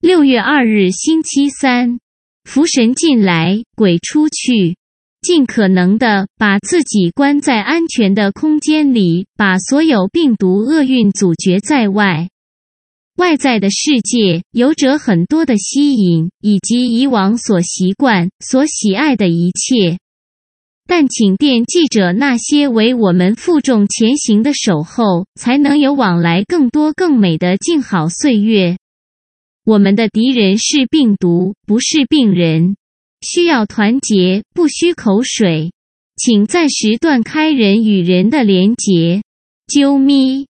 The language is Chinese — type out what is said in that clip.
六月二日星期三，福神进来，鬼出去。尽可能的把自己关在安全的空间里，把所有病毒厄运阻绝在外。外在的世界有着很多的吸引，以及以往所习惯、所喜爱的一切。但请惦记着那些为我们负重前行的守候，才能有往来更多更美的静好岁月。我们的敌人是病毒，不是病人。需要团结，不需口水。请暂时断开人与人的连接。啾咪。